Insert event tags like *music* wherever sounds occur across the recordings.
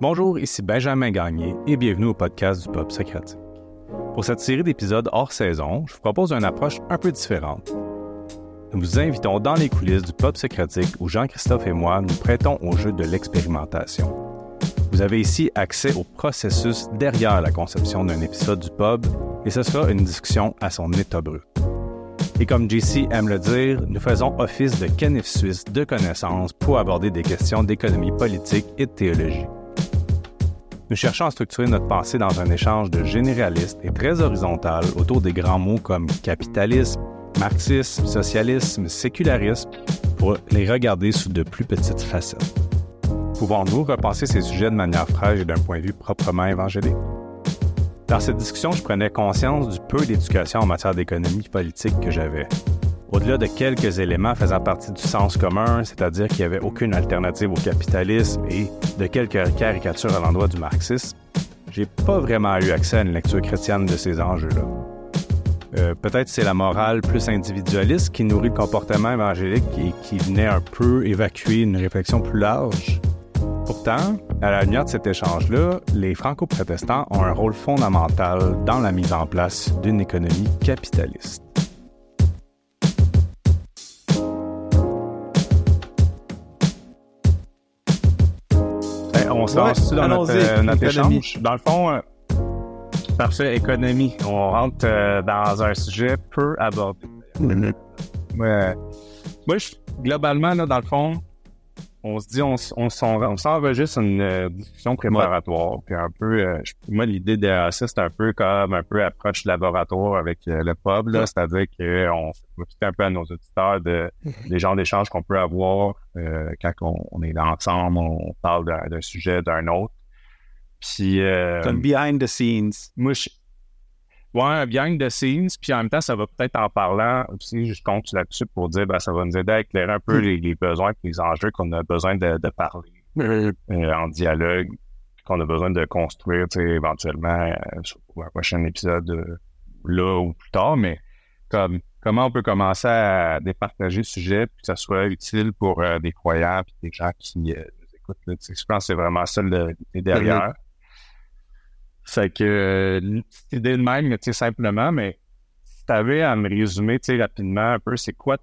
Bonjour, ici Benjamin Gagné et bienvenue au podcast du Pop Socratique. Pour cette série d'épisodes hors saison, je vous propose une approche un peu différente. Nous vous invitons dans les coulisses du Pop Socratique où Jean-Christophe et moi nous prêtons au jeu de l'expérimentation. Vous avez ici accès au processus derrière la conception d'un épisode du pub et ce sera une discussion à son état brut. Et comme JC aime le dire, nous faisons office de canif suisse de connaissances pour aborder des questions d'économie politique et de théologie. Nous cherchons à structurer notre pensée dans un échange de généraliste et très horizontal autour des grands mots comme capitalisme, marxisme, socialisme, sécularisme, pour les regarder sous de plus petites facettes. Pouvons-nous repenser ces sujets de manière fraîche et d'un point de vue proprement évangélique? Dans cette discussion, je prenais conscience du peu d'éducation en matière d'économie politique que j'avais. Au-delà de quelques éléments faisant partie du sens commun, c'est-à-dire qu'il n'y avait aucune alternative au capitalisme et de quelques caricatures à l'endroit du marxisme, j'ai pas vraiment eu accès à une lecture chrétienne de ces enjeux-là. Euh, peut-être c'est la morale plus individualiste qui nourrit le comportement évangélique et qui venait un peu évacuer une réflexion plus large. Pourtant, à la lumière de cet échange-là, les franco-protestants ont un rôle fondamental dans la mise en place d'une économie capitaliste. Lance dans notre, euh, notre échange. Dans le fond, euh, parfait, économie. On rentre euh, dans un sujet peu abordé. Mm-hmm. moi, je, globalement, là, dans le fond, on se dit, on, on, on s'enregistre une euh, discussion préparatoire. Puis un peu, euh, moi, l'idée de ça, c'est un peu comme un peu approche laboratoire avec euh, le pub, là, c'est-à-dire qu'on profite un peu à nos auditeurs de, des genres d'échanges qu'on peut avoir quand on, est ensemble, on parle d'un sujet, d'un autre. Puis... comme behind the scenes. Moi, je, Ouais, un behind the scenes, puis en même temps, ça va peut-être en parlant aussi, je compte là-dessus pour dire, ben, ça va nous aider à éclairer un peu hmm. les, besoins et les enjeux qu'on a besoin de, parler euh, en dialogue, qu'on a besoin de construire, tu sais, éventuellement, euh, sur un prochain épisode euh, là ou plus tard, mais comme comment on peut commencer à départager le sujet puis que ça soit utile pour des croyants puis des gens qui nous écoutent. Là, je pense que c'est vraiment ça l'idée derrière. Fait que euh, idée de même, tu sais, simplement, mais si tu avais à me résumer, tu sais, rapidement un peu, c'est quoi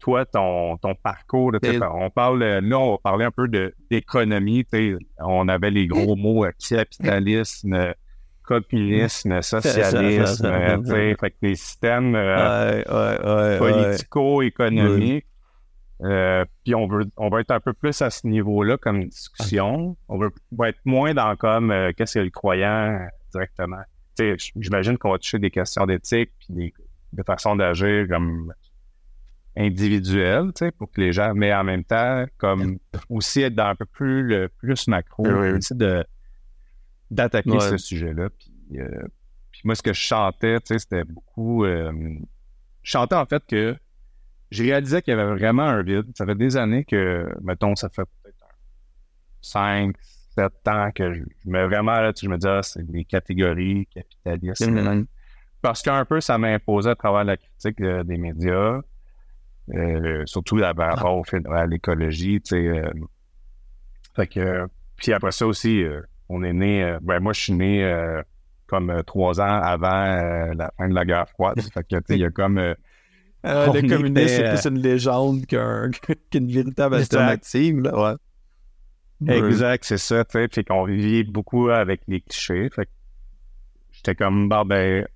toi ton, ton parcours? on parle, là, on va parler un peu d'économie, tu sais, on avait les gros *laughs* mots euh, capitalisme, communisme, *laughs* socialisme, tu sais, fait que les systèmes euh, politico-économiques. Euh, puis on veut, on va être un peu plus à ce niveau-là comme discussion. On veut, va être moins dans comme euh, qu'est-ce que le croyant directement. J'imagine qu'on va toucher des questions d'éthique puis des, des façons d'agir comme individuelles, pour que les gens, mais en même temps, comme aussi être dans un peu plus le plus macro, aussi de d'attaquer ce sujet-là. Puis, euh, puis, moi, ce que je chantais, c'était beaucoup. je chantais en fait que j'ai réalisé qu'il y avait vraiment un vide. Ça fait des années que, mettons, ça fait peut-être 5, 7 ans que je, mets vraiment là, je me dis, ah, c'est des catégories capitalistes. Parce qu'un peu, ça m'a imposé à travers la critique euh, des médias, euh, surtout par rapport au fait, à l'écologie, tu sais. Euh, fait que, puis après ça aussi, on est né, ben moi, je suis né comme trois ans avant la fin de la guerre froide. *laughs* fait que, il y a comme euh, le communisme, c'est plus une légende *laughs* qu'une véritable alternative. Là, ouais. Exact, c'est ça. Tu sais, puis qu'on vivait beaucoup avec les clichés. Fait j'étais comme, bah, ben,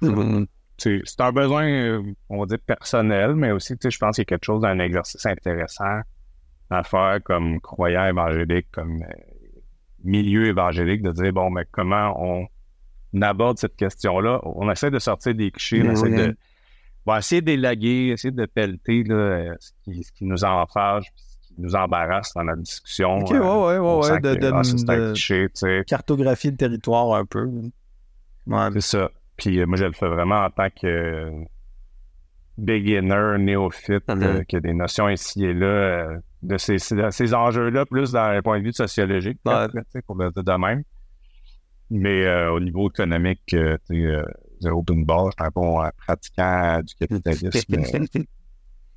mm-hmm. c'est un besoin, on va dire, personnel, mais aussi, tu sais, je pense qu'il y a quelque chose d'un exercice intéressant à faire comme croyant évangélique, comme euh, milieu évangélique, de dire, bon, mais comment on aborde cette question-là? On essaie de sortir des clichés, on essaie de va essayer d'élaguer, essayer de pelleter là, euh, ce, qui, ce qui nous enfage, ce qui nous embarrasse dans la discussion. OK, ouais, ouais, ouais, ouais. De, de, ah, cartographie le territoire un peu. Ouais. C'est ça. Puis euh, moi, je le fais vraiment en tant que euh, beginner, néophyte, mm-hmm. qui a des notions ici et là de ces, ces enjeux-là, plus dans le point de vue sociologique, ouais. pour le, de même. Mais au niveau économique, tu sais, open bar, j'étais un bon pratiquant du capitalisme.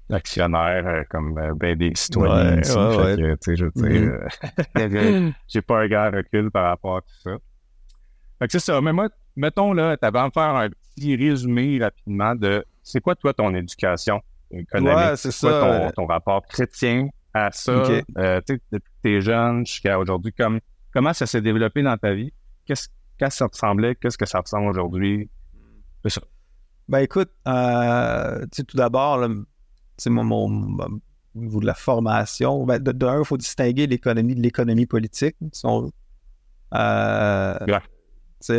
actionnaire comme ben des citoyens ici. je j'ai pas un grand recul par rapport à tout ça. Fait que c'est ça. Mais moi, mettons, là, tu avais à me faire un petit résumé rapidement de c'est quoi, toi, ton éducation économique? C'est ça. Ton, ton, rapport chrétien à ça? Euh, tu sais, depuis que tu es jeune jusqu'à aujourd'hui, comme, comment ça s'est développé dans ta vie? Qu'est-ce que ça ressemblait? Qu'est-ce que ça ressemble aujourd'hui? C'est ça. Ben écoute, euh, tout d'abord, c'est mon, mon, au niveau de la formation, ben, d'un, il faut distinguer l'économie de l'économie politique. euh,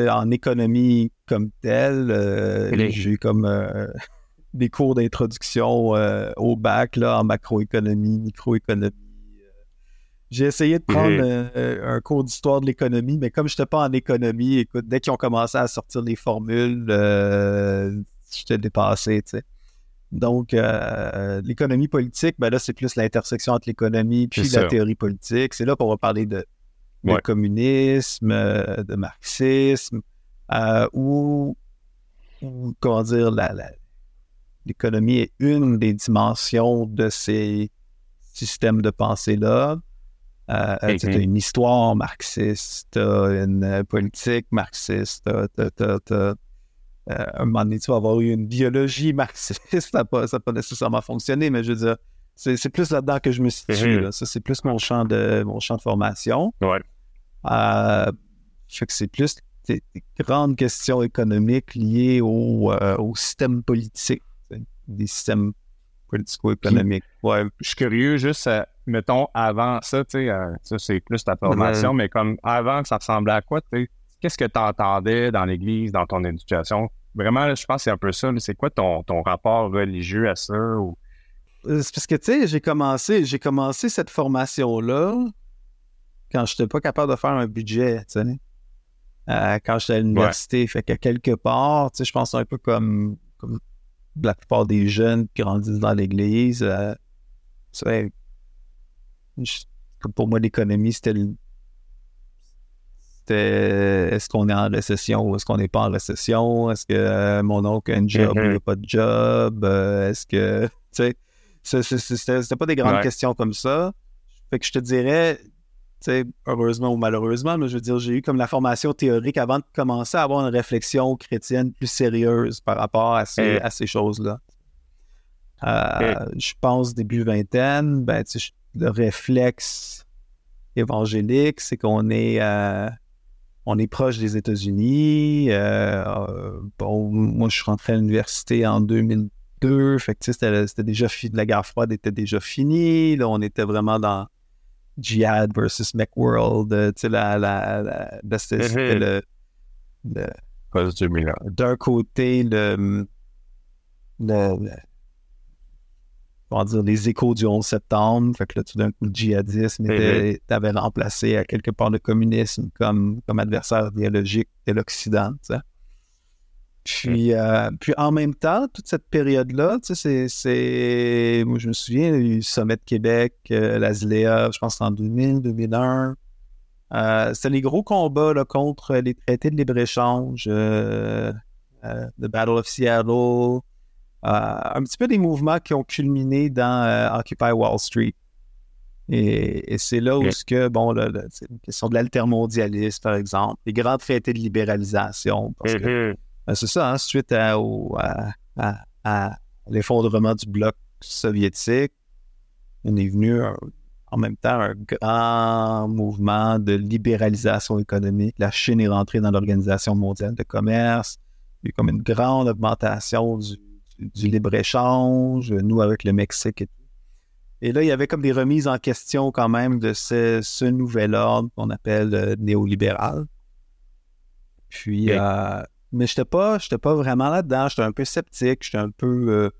en économie comme telle, euh, j'ai eu comme euh, *laughs* des cours d'introduction euh, au bac là, en macroéconomie, microéconomie. J'ai essayé de prendre un cours d'histoire de l'économie, mais comme je n'étais pas en économie, écoute, dès qu'ils ont commencé à sortir les formules, j'étais dépassé, tu sais. Donc, l'économie politique, ben là, c'est plus l'intersection entre l'économie puis la théorie politique. C'est là qu'on va parler de de communisme, euh, de marxisme, euh, ou, comment dire, l'économie est une des dimensions de ces systèmes de pensée-là. Euh, tu as une histoire marxiste, une politique marxiste, un moment donné, tu vas avoir eu une biologie marxiste. *laughs* ça n'a pas, pas, nécessairement fonctionné, mais je veux dire, c'est plus là-dedans que je me situe. Mm-hmm. Ça, c'est plus mon champ de mon champ de formation. Ouais. Euh, que c'est plus des, grandes questions économiques liées au, euh, au système politique, des systèmes politico-économiques. Ouais. Je suis curieux, juste, euh, mettons, avant ça, tu sais, euh, ça c'est plus ta formation, mais comme avant, ça ressemblait à quoi, tu Qu'est-ce que tu entendais dans l'Église, dans ton éducation? Vraiment, je pense que c'est un peu ça. C'est quoi ton, ton rapport religieux à ça? Ou... C'est parce que, tu sais, j'ai commencé, j'ai commencé cette formation-là quand je n'étais pas capable de faire un budget, tu sais. Euh, quand j'étais à l'université. Fait que quelque part, tu sais, je pense un peu comme, comme la plupart des jeunes qui grandissent dans l'Église. Euh, pour moi, l'économie, c'était est-ce qu'on est en récession ou est-ce qu'on n'est pas en récession? Est-ce que euh, mon oncle a un job ou il n'a pas de job? est-ce que. *laughs* Tu sais, c'était pas des grandes questions comme ça. Fait que je te dirais, heureusement ou malheureusement, mais je veux dire, j'ai eu comme la formation théorique avant de commencer à avoir une réflexion chrétienne plus sérieuse par rapport à ces, à ces choses-là. Euh, je pense début vingtaine, ben, le réflexe évangélique, c'est qu'on est, euh, on est proche des États-Unis. Euh, bon, moi, je suis rentré à l'université en 2002, fait que c'était, déjà la guerre froide était déjà finie. Là, on était vraiment dans Jihad versus Macworld, euh, tu sais, la, la, la, mm-hmm. le, le d'un côté, le, le, on va dire, les échos du 11 septembre. Fait que là, tout d'un coup, le djihadisme mm-hmm. avait remplacé à quelque part le communisme comme, comme adversaire idéologique de l'Occident. Puis, euh, puis en même temps, toute cette période-là, tu sais, c'est. Moi, je me souviens du Sommet de Québec, euh, je pense en 2000, 2001. Euh, c'était les gros combats là, contre les traités de libre-échange, euh, The Battle of Seattle, un petit peu des mouvements qui ont culminé dans Occupy Wall Street. Et, c'est là où, ce que, bon, une question de l'altermondialisme, par exemple, les grands traités de libéralisation. Parce que, mm-hmm. Ben, c'est ça, hein, suite à, l'effondrement du bloc soviétique, on est venu en même temps un grand mouvement de libéralisation économique. La Chine est rentrée dans l'Organisation mondiale de commerce. Il y a eu comme une grande augmentation du, libre-échange, nous avec le Mexique et tout. Et là, il y avait comme des remises en question quand même de ce, nouvel ordre qu'on appelle euh, néolibéral. Puis, euh, mais je pas, pas vraiment là-dedans. J'étais un peu sceptique, j'étais un peu euh,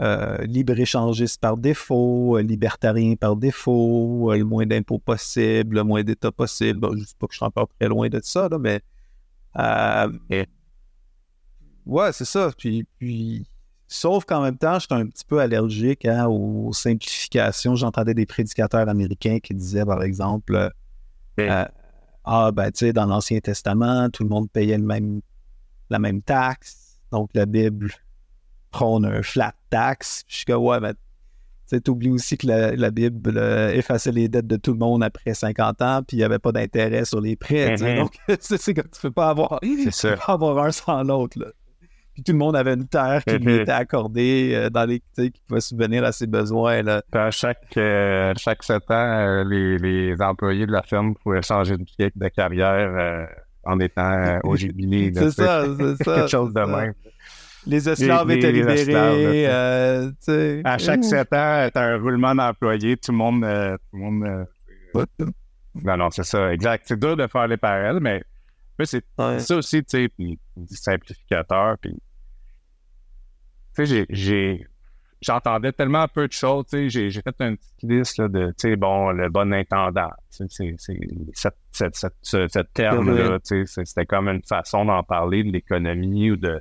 euh, libre-échangiste par défaut, libertarien par défaut, le moins d'impôts possible, le moins d'État possible. je ne sais pas que je suis encore très loin de ça, là, mais. Ouais, c'est ça. Puis, puis, sauf qu'en même temps, j'étais un petit peu allergique hein, aux simplifications. J'entendais des prédicateurs américains qui disaient, par exemple, Ah, ben, tu sais, dans l'Ancien Testament, tout le monde payait le même la même taxe. Donc, la Bible prône un flat tax. je suis comme, ouais, mais Tu oublies aussi que la, Bible effaçait les dettes de tout le monde après 50 ans, puis il n'y avait pas d'intérêt sur les prêts. Mm-hmm. Donc, *laughs* c'est que tu ne peux pas avoir, avoir un sans l'autre. Puis tout le monde avait une terre qui lui *laughs* était accordée euh, dans les qui pouvait subvenir à ses besoins. Là. À chaque, euh, chaque sept ans, euh, les, les, employés de la ferme pouvaient changer de, de carrière en étant au *laughs* jubilé. c'est ça, c'est *laughs* ça. Quelque chose de même les esclaves étaient libérés. Euh, à chaque sept ans, t'as un roulement d'employés, tout le monde. Euh, tout le monde euh, non, non, c'est ça, exact. C'est dur de faire les parallèles, mais, c'est ça aussi, tu sais, simplificateur, puis. Tu sais, j'ai. J'entendais tellement peu de choses, tu sais, j'ai fait une petite liste là, de, tu sais, bon, le bon intendant, c'est ce terme-là, tu sais, c'était comme une façon d'en parler de l'économie ou de,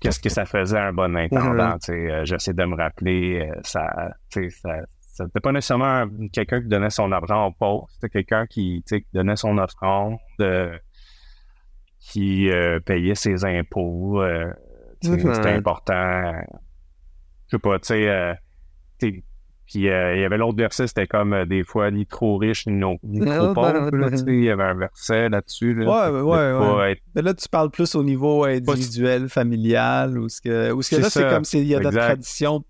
qu'est-ce que ça faisait un bon intendant. Euh, j'essaie de me rappeler, euh, ça, ça, ça n'était pas nécessairement quelqu'un qui donnait son argent au pauvre, c'était quelqu'un qui, donnait son offrande, euh, qui payait ses impôts. C'était important. Je sais pas, tu sais, puis euh, il y avait l'autre verset, c'était comme euh, des fois ni trop riche ni, trop pauvre. il y avait un verset là-dessus. Là, ouais, ouais, ouais. Mais là, tu parles plus au niveau individuel, familial, ou ce que, ou ce que là, c'est comme s'il y a notre tradition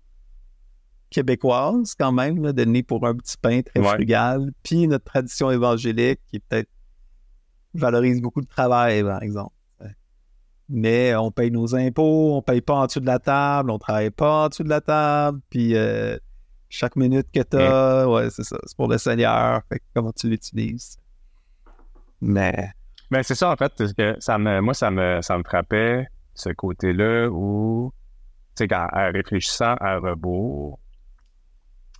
québécoise quand même, là, de né pour un petit pain très frugal, puis notre tradition évangélique qui peut-être valorise beaucoup de travail, par exemple. Mais on paye nos impôts, on paye pas en dessous de la table, on travaille pas en dessous de la table, puis euh, chaque minute que tu as, ouais, c'est ça. C'est pour le Seigneur. Fait comment tu l'utilises. Mais. Ben, c'est ça, en fait. Que ça me, moi, ça me, ça me frappait, ce côté-là où, tu sais, en réfléchissant à rebours,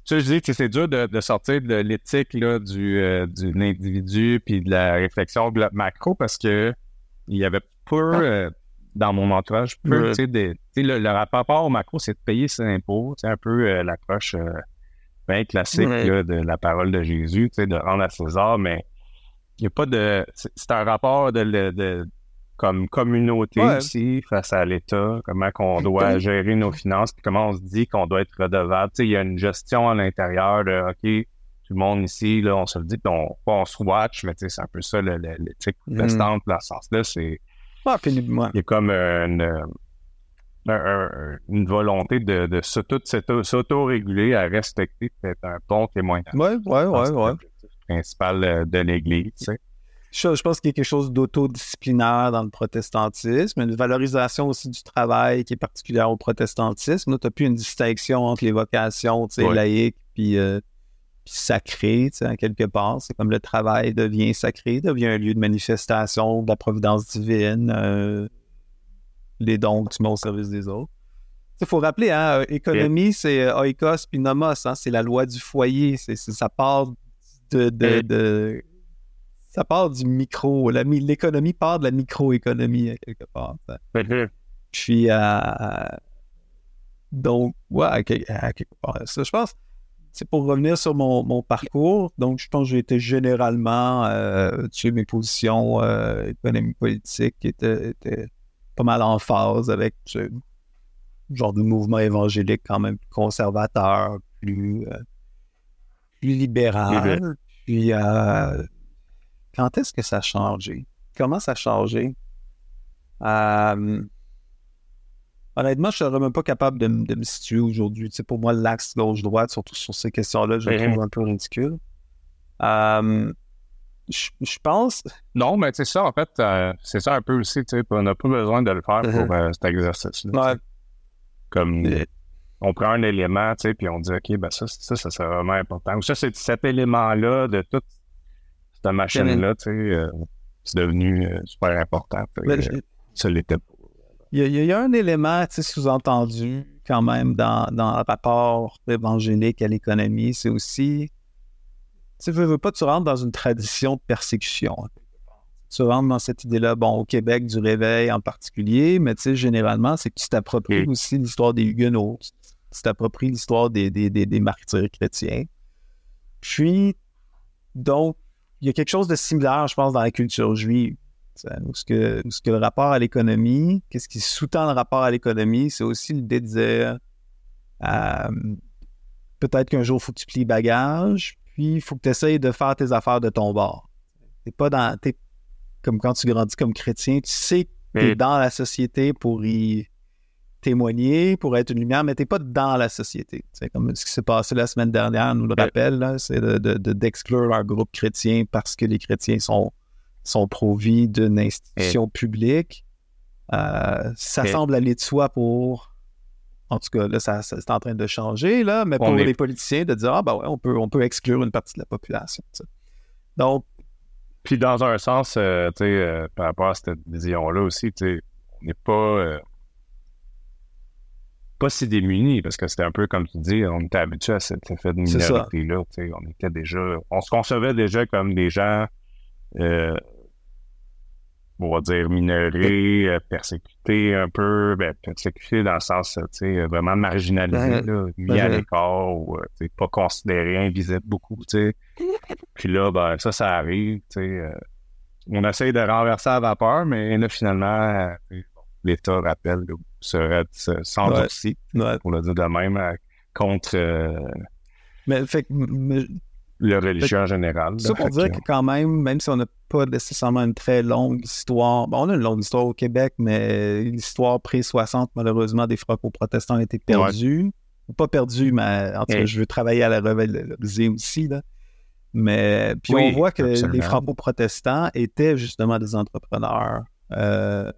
tu sais, je dis que c'est dur de, sortir de l'éthique du, euh, de l'individu puis de la réflexion macro parce que il y avait pas ah. euh, dans mon entourage, peu, le, le, rapport au macro, c'est de payer ses impôts. C'est un peu euh, l'approche euh, bien classique de la parole de Jésus, de rendre à César, mais il n'y a pas de. C'est un rapport de, comme communauté aussi face à l'État, comment on doit gérer nos finances, puis comment on se dit qu'on doit être redevable. Il y a une gestion à l'intérieur de OK, tout le monde ici, là, on se le dit, puis on, on se watch, mais c'est un peu ça l'éthique mm. protestante dans ce sens-là, c'est il y a comme une, une volonté de, de s'auto-réguler à respecter peut-être un bon témoignage. Oui, oui, oui, oui. principal euh, de l'Église. Je, pense qu'il y a quelque chose d'autodisciplinaire dans le protestantisme, une valorisation aussi du travail qui est particulière au protestantisme. tu n'as plus une distinction entre les vocations laïques puis euh, sacré, tu sais, en quelque part. C'est comme le travail devient sacré, devient un lieu de manifestation de la providence divine, euh, les dons que tu mets au service des autres. Il faut rappeler, hein, euh, économie, c'est euh, oikos puis nomos, hein, c'est la loi du foyer. C'est, ça part de, ça part du micro. l'économie part de la microéconomie, quelque part. Puis, donc, ouais, quelque part. Ça, je pense c'est pour revenir sur mon, parcours, donc je pense que j'ai été généralement, euh, tu sais, mes positions euh, économiques politiques étaient, pas mal en phase avec ce genre de mouvement évangélique quand même plus conservateur, plus, euh, plus libéral. Puis, euh, quand est-ce que ça a changé? Comment ça a changé? Honnêtement, je ne serais même pas capable de, me situer aujourd'hui. Tu pour moi, l'axe gauche-droite, surtout sur ces questions-là, je le trouve un peu ridicule. je, pense. Non, mais c'est ça, en fait, euh, c'est ça un peu aussi. Tu sais, on n'a pas besoin de le faire pour euh, cet exercice-là. Comme on prend un élément, tu sais, puis on dit, OK, ben ça, ça, ça, c'est vraiment important. Ou ça, c'est cet élément-là de toute cette machine-là, tu sais, euh, c'est devenu super important. Ben, ça l'était pas. Il y, a, un élément sous-entendu quand même dans, dans, le rapport évangélique à l'économie, c'est aussi, tu veux, veux pas, tu rentres dans une tradition de persécution. Tu rentres dans cette idée-là, bon, au Québec, du réveil en particulier, mais tu sais, généralement, c'est que tu t'appropries aussi l'histoire des Huguenots, tu t'appropries l'histoire des, des, des, des martyrs chrétiens. Puis, donc, il y a quelque chose de similaire, je pense, dans la culture juive. Ou ce que, ce que le rapport à l'économie, qu'est-ce qui sous-tend le rapport à l'économie, c'est aussi l'idée de dire euh, peut-être qu'un jour, il faut que tu plies bagage, puis il faut que tu essayes de faire tes affaires de ton bord. T'es pas dans. comme quand tu grandis comme chrétien, tu sais que tu es dans la société pour y témoigner, pour être une lumière, mais tu n'es pas dans la société. C'est comme ce qui s'est passé la semaine dernière nous le rappelle, c'est d'exclure de, de, leur groupe chrétien parce que les chrétiens sont, sont pro-vie d'une institution publique. Euh, ça semble aller de soi pour en tout cas, là, ça, c'est en train de changer, là, mais pour les politiciens, de dire Ah, ben ouais, on peut, on peut exclure une partie de la population. Donc. Puis, dans un sens, euh, tu sais, euh, par rapport à cette vision-là aussi, tu sais, on n'est pas. Pas si démunis, parce que c'était un peu comme tu dis, on était habitué à cet effet de minorité-là. On était déjà. On se concevait déjà comme des gens on va dire, minorés, euh, persécutés un peu, ben, persécutés dans le sens, tu sais, vraiment marginalisés, là, mis à l'écart ou, euh, pas considérés, invisibles beaucoup, tu sais. *laughs* Puis là, ben, ça, ça arrive, tu sais. Euh, on essaye de renverser la vapeur, mais là, finalement, l'État rappelle, serait s'endurcit, ouais. pour le dire de même, contre... mais, fait le religieux en général. Ça pour dire que quand même, même si on n'a pas nécessairement une très longue histoire, bon, on a une longue histoire au Québec, mais l'histoire pré-60, malheureusement, des franco-protestants a été perdue. Pas perdue, mais en tout cas, je veux travailler à la revaloriser aussi. Là. Mais puis on voit que les franco-protestants étaient justement des entrepreneurs. Euh,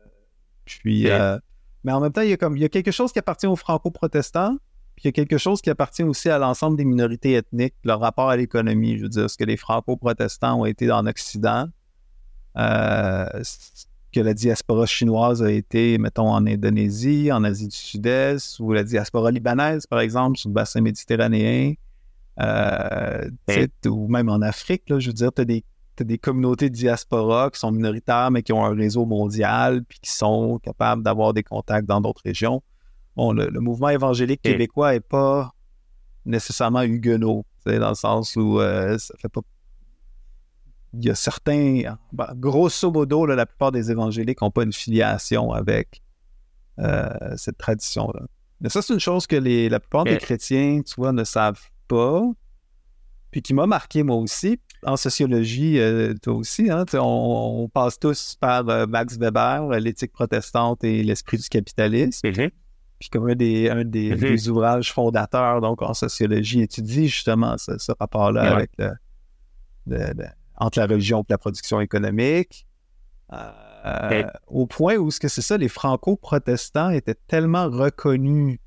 puis, euh, mais en même temps, il y, a comme, il y a quelque chose qui appartient aux franco-protestants, puis il y a quelque chose qui appartient aussi à l'ensemble des minorités ethniques, leur rapport à l'économie. Je veux dire, ce que les franco-protestants ont été dans l'Occident, euh, que la diaspora chinoise a été, mettons, en Indonésie, en Asie du Sud-Est, ou la diaspora libanaise, par exemple, sur le bassin méditerranéen, euh, ou même en Afrique, là, je veux dire, tu as des, des communautés de diaspora qui sont minoritaires, mais qui ont un réseau mondial, puis qui sont capables d'avoir des contacts dans d'autres régions bon, le, mouvement évangélique québécois n'est pas nécessairement huguenot, dans le sens où euh, ça fait pas. Il y a certains. Ben, grosso modo, la plupart des évangéliques n'ont pas une filiation avec euh, cette tradition-là. Mais ça, c'est une chose que les, la plupart des chrétiens, tu vois, ne savent pas. Puis qui m'a marqué, moi aussi. En sociologie, euh, toi aussi, hein, on, passe tous par Max Weber, l'éthique protestante et l'esprit du capitalisme. Mm-hmm. Puis comme un des, un des, mhm. ouvrages fondateurs donc en sociologie étudie justement ce, rapport-là avec le, entre la religion et la production économique. Euh, au point où ce que c'est ça, les franco-protestants étaient tellement reconnus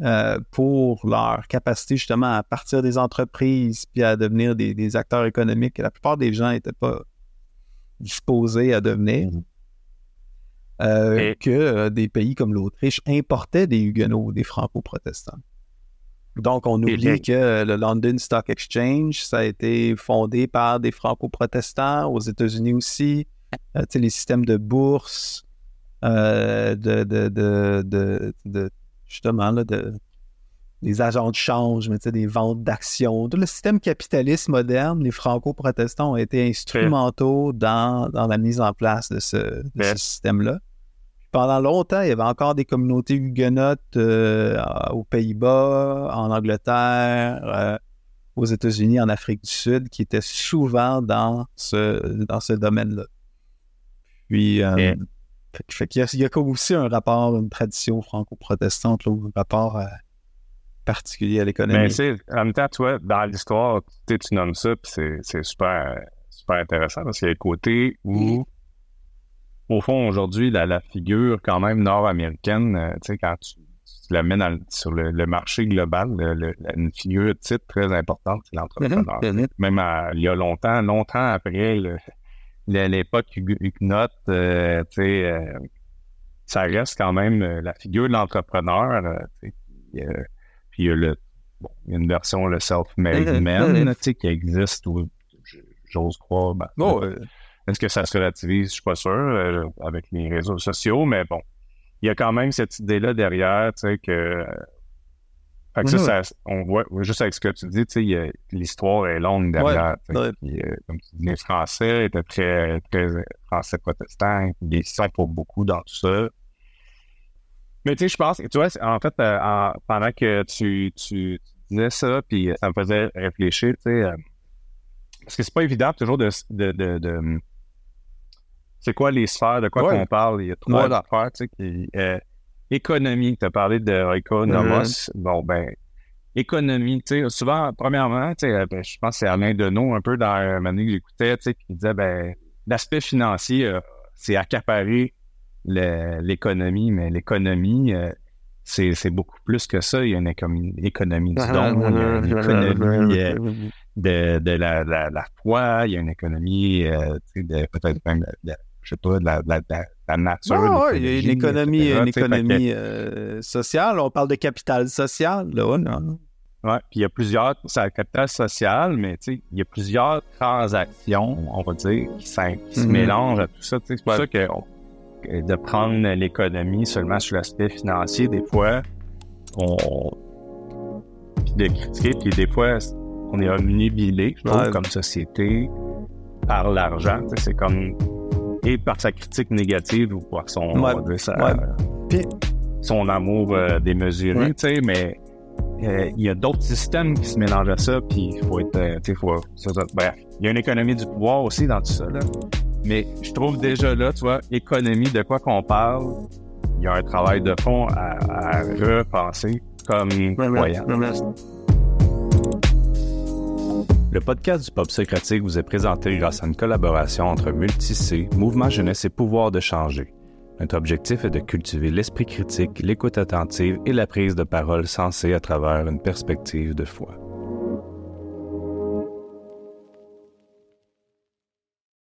euh, pour leur capacité justement à partir des entreprises puis à devenir des, acteurs économiques que la plupart des gens n'étaient pas disposés à devenir. Mhm. Euh, que euh, des pays comme l'Autriche importaient des huguenots, des franco-protestants. Donc, on oublie que le London Stock Exchange, ça a été fondé par des franco-protestants, aux États-Unis aussi. Euh, les systèmes de bourse, de, de, justement, de, des agents de change, mais des ventes d'actions. Tout le système capitaliste moderne, les franco-protestants ont été instrumentaux dans, dans, la mise en place de ce, ce système-là pendant longtemps, il y avait encore des communautés huguenotes euh, aux Pays-Bas, en Angleterre, euh, aux États-Unis, en Afrique du Sud, qui étaient souvent dans ce, dans ce domaine-là. Puis, euh, il, y a, aussi un rapport, une tradition franco-protestante, un rapport particulier à l'économie. Mais en même temps, toi, dans l'histoire, tu nommes ça, puis c'est super, super intéressant parce qu'il y a le côté où au fond, aujourd'hui, la, figure quand même nord-américaine, euh, tu sais, quand tu, la mets sur le, marché global, une figure titre très importante, c'est l'entrepreneur. Mm-hmm. Même il y a longtemps, longtemps après l'époque Huguenot, euh, tu sais, euh, ça reste quand même la figure de l'entrepreneur. puis il y a le, bon, il y a une version, le self-made mm-hmm. man, tu sais, qui existe, j'ose croire. Ben, oh, est-ce que ça se relativise? Je suis pas sûr euh, avec les réseaux sociaux, mais bon, il y a quand même cette idée-là derrière, tu sais, que. Fait que ça, on voit, juste avec ce que tu dis, tu sais, l'histoire est longue derrière. Euh, comme tu dis, les Français étaient très, très français protestants, ils sont pour beaucoup dans tout ça. Mais tu sais, je pense, tu vois, en fait, euh, pendant que tu, tu, disais ça, puis ça me faisait réfléchir, tu sais. parce que c'est pas évident toujours de. de, de, c'est quoi les sphères, de quoi qu'on parle? Il y a trois affaires, tu sais, qui. économie, tu as parlé de économos. Bon, ben, économie, tu sais, souvent, premièrement, tu sais, ben, je pense que c'est Alain Deneau, un peu dans un moment que j'écoutais, tu sais, qui disait, ben, l'aspect financier, c'est accaparer l'économie, mais l'économie, euh, c'est beaucoup plus que ça. Il y a une économie, économie du don, il y a une économie euh, de, de la, la, foi, il y a une économie euh, de peut-être même, de, je sais pas, de la, la nature. il y a une économie, une économie sociale. On parle de capital social, là, non? Oui, puis il y a plusieurs, c'est le capital social, mais tu sais, il y a plusieurs transactions, on va dire, qui, se mm-hmm. mélangent à tout ça. C'est pour ça que de prendre l'économie seulement sur l'aspect financier, des fois, on. Puis de critiquer, puis des fois, on est omnibilé, je trouve, comme société, par l'argent. C'est comme. Et par sa critique négative ou par son. son amour euh, démesuré, tu sais, mais. Euh, il y a d'autres systèmes qui se mélangent à ça, puis il faut être, euh, tu sais, bref, il y a une économie du pouvoir aussi dans tout ça, là. Mais je trouve déjà là, tu vois, économie, de quoi qu'on parle, il y a un travail de fond à, repenser comme croyant. Le podcast du Pop Socratique vous est présenté grâce à une collaboration entre Multicé, Mouvement Jeunesse et Pouvoir de changer. Notre objectif est de cultiver l'esprit critique, l'écoute attentive et la prise de parole sensée à travers une perspective de foi.